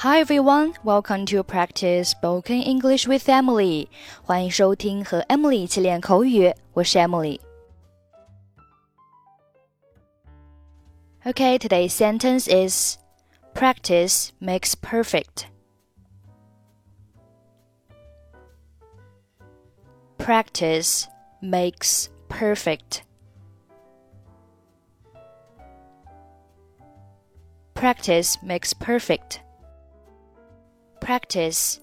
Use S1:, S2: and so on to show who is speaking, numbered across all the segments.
S1: Hi everyone, welcome to practice spoken English with Emily. 欢迎收听和 Emily 一起练口语，我是 Emily。Okay, today's sentence is practice makes perfect. Practice makes perfect. Practice makes perfect practice,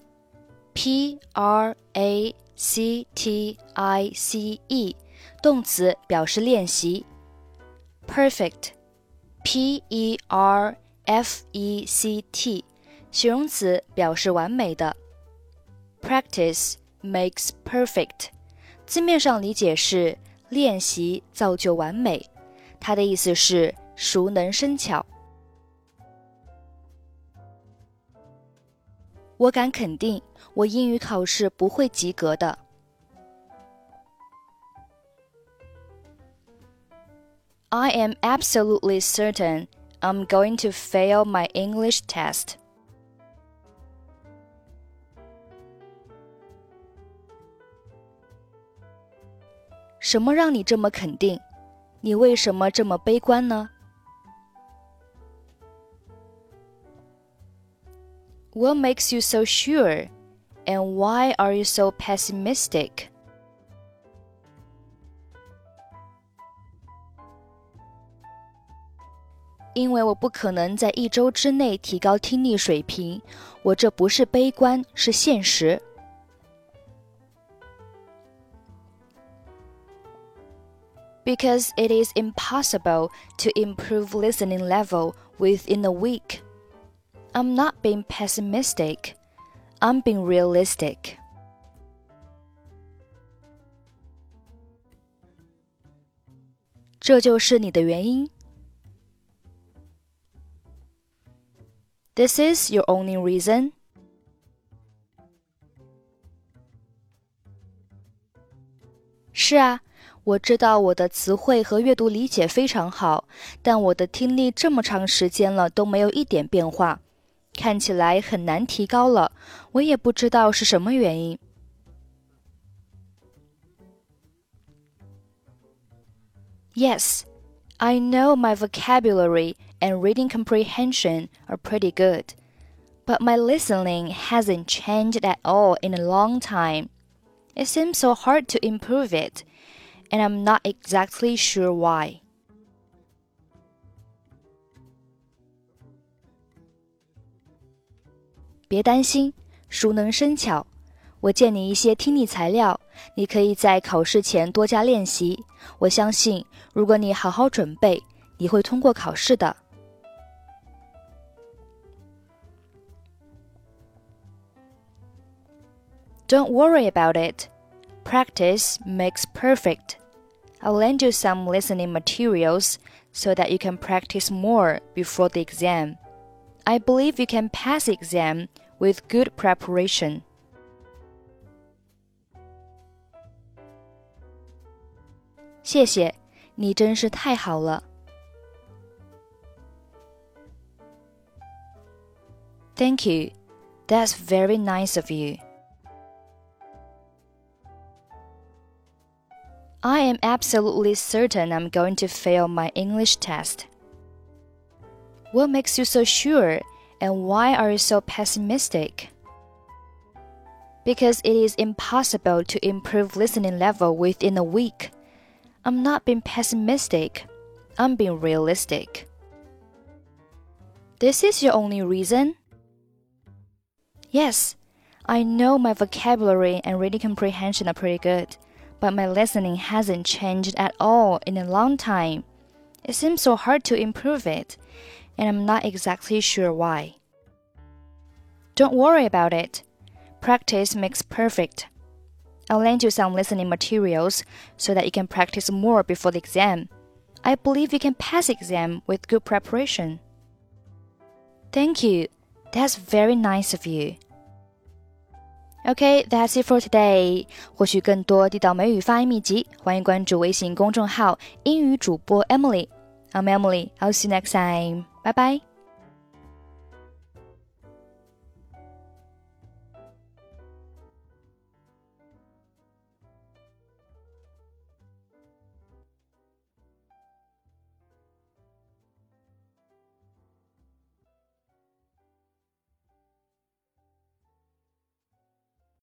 S1: p r a c t i c e，动词表示练习。perfect, p e r f e c t，形容词表示完美的。practice makes perfect，字面上理解是练习造就完美，它的意思是熟能生巧。 我敢肯定，我英语考试不会及格的。I am absolutely certain I'm going to fail my English test. 什么让你这么肯定？你为什么这么悲观呢 What makes you so sure? And why are you so pessimistic? Because it is impossible to improve listening level within a week. I'm not being pessimistic. I'm being realistic. 这就是你的原因。This is your only reason. 是啊，我知道我的词汇和阅读理解非常好，但我的听力这么长时间了都没有一点变化。 看起来很难提高了，我也不知道是什么原因。Yes, I know my vocabulary and reading comprehension are pretty good, but my listening hasn't changed at all in a long time. It seems so hard to improve it, and I'm not exactly sure why. 别担心，熟能生巧。我借你一些听力材料，你可以在考试前多加练习。我相信，如果你好好准备，你会通过考试的。Don't worry about it. Practice makes perfect. I'll lend you some listening materials so that you can practice more before the exam. I believe you can pass the exam with good preparation. Thank you. That's very nice of you. I am absolutely certain I'm going to fail my English test. What makes you so sure and why are you so pessimistic? Because it is impossible to improve listening level within a week. I'm not being pessimistic. I'm being realistic. This is your only reason? Yes, I know my vocabulary and reading comprehension are pretty good, but my listening hasn't changed at all in a long time. It seems so hard to improve it, and I'm not exactly sure why. Don't worry about it. Practice makes perfect. I'll lend you some listening materials so that you can practice more before the exam. I believe you can pass the exam with good preparation. Thank you. That's very nice of you. Okay, that's it for today. 获取更多地道美语发音秘籍，欢迎关注微信公众号“英语主播 Emily”。I'm Emily. I'll see you next time. 拜拜。